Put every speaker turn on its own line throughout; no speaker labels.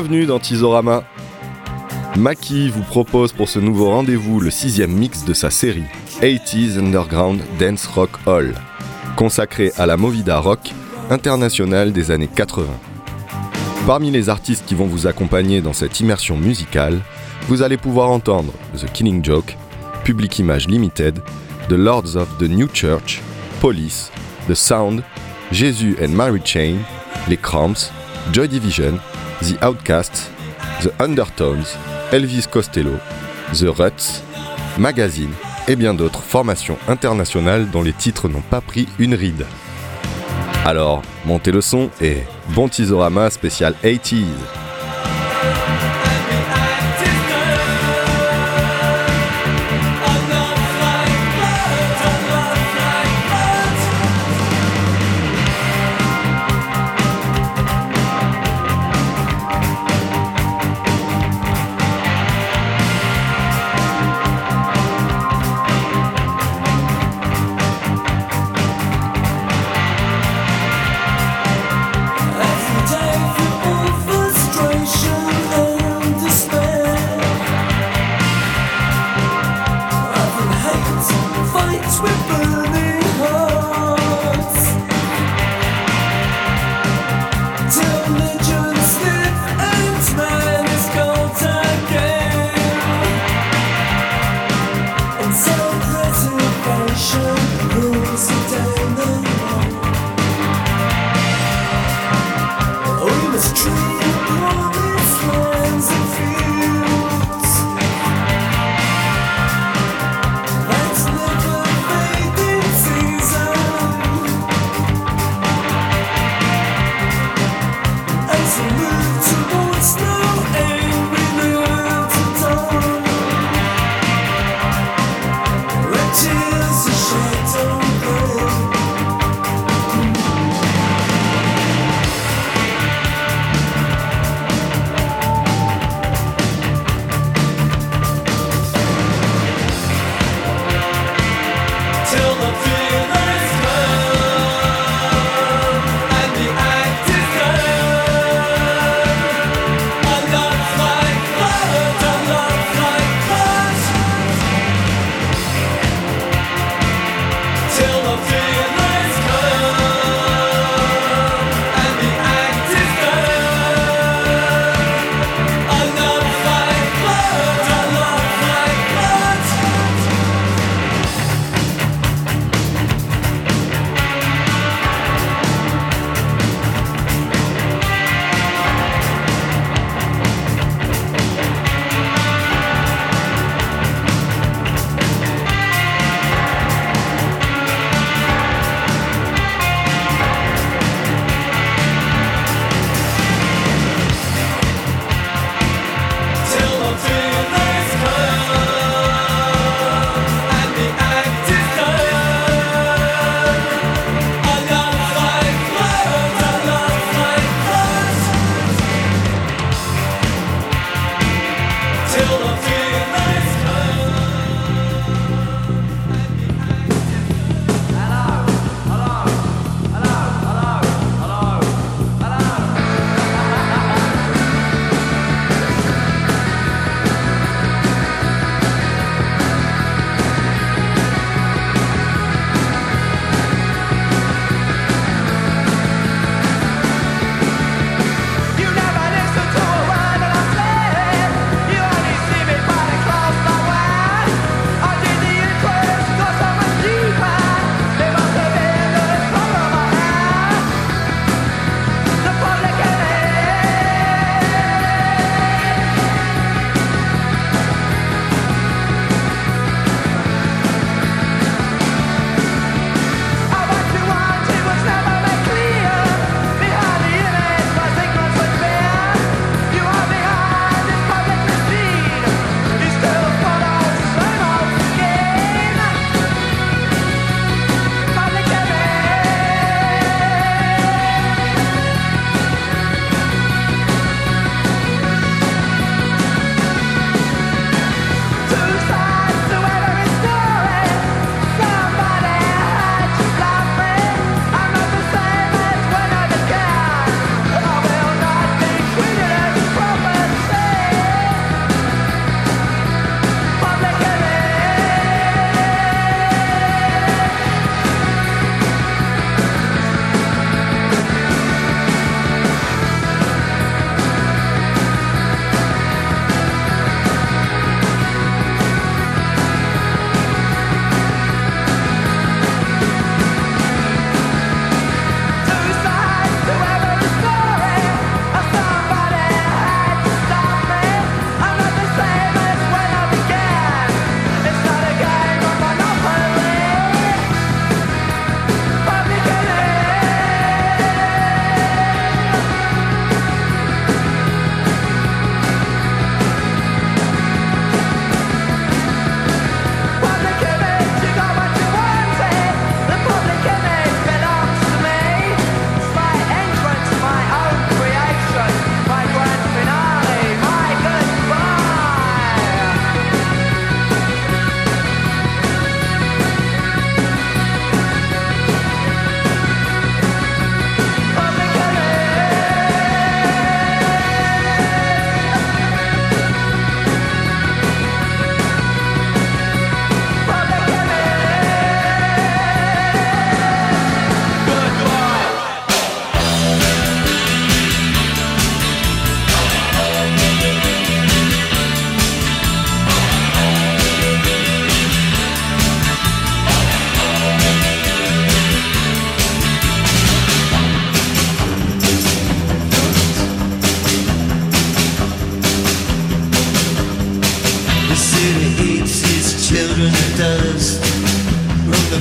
Bienvenue dans Tizorama. Maki vous propose pour ce nouveau rendez-vous le sixième mix de sa série 80s Underground Dance Rock Hall, consacré à la Movida Rock internationale des années 80. Parmi les artistes qui vont vous accompagner dans cette immersion musicale, vous allez pouvoir entendre The Killing Joke, Public Image Limited, The Lords of the New Church, Police, The Sound, Jesus and Mary Chain, Les Cramps, Joy Division, The Outcasts, The Undertones, Elvis Costello, The Ruts, Magazine et bien d'autres formations internationales dont les titres n'ont pas pris une ride. Alors, montez le son et bon Tizorama spécial 80s.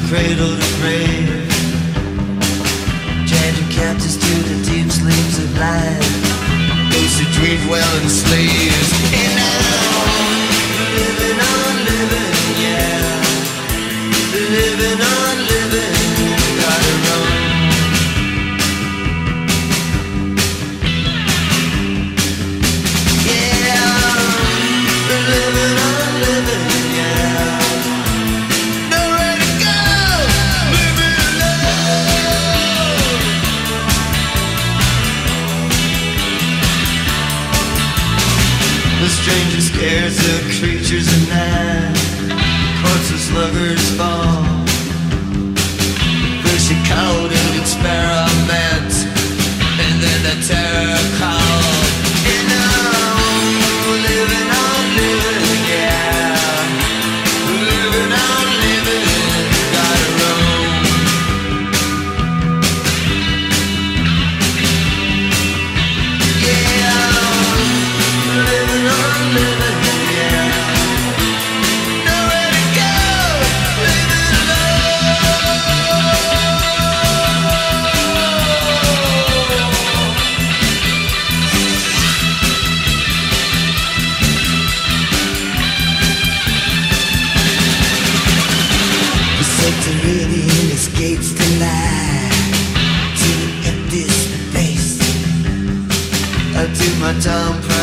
Cradle to grave.
my
time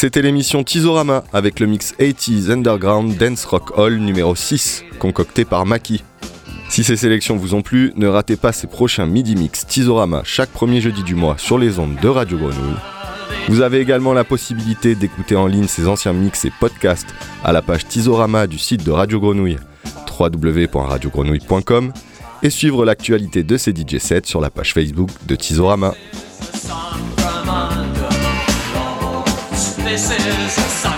C'était l'émission Tizorama avec le mix 80s Underground Dance Rock Hall numéro 6, concocté par Maki. Si ces sélections vous ont plu, ne ratez pas ces prochains midi mix Tizorama chaque premier jeudi du mois sur les ondes de Radio Grenouille. Vous avez également la possibilité d'écouter en ligne ces anciens mix et podcasts à la page Tizorama du site de Radio Grenouille www.radiogrenouille.com et suivre l'actualité de ces DJ sets sur la page Facebook de Tizorama.
faces.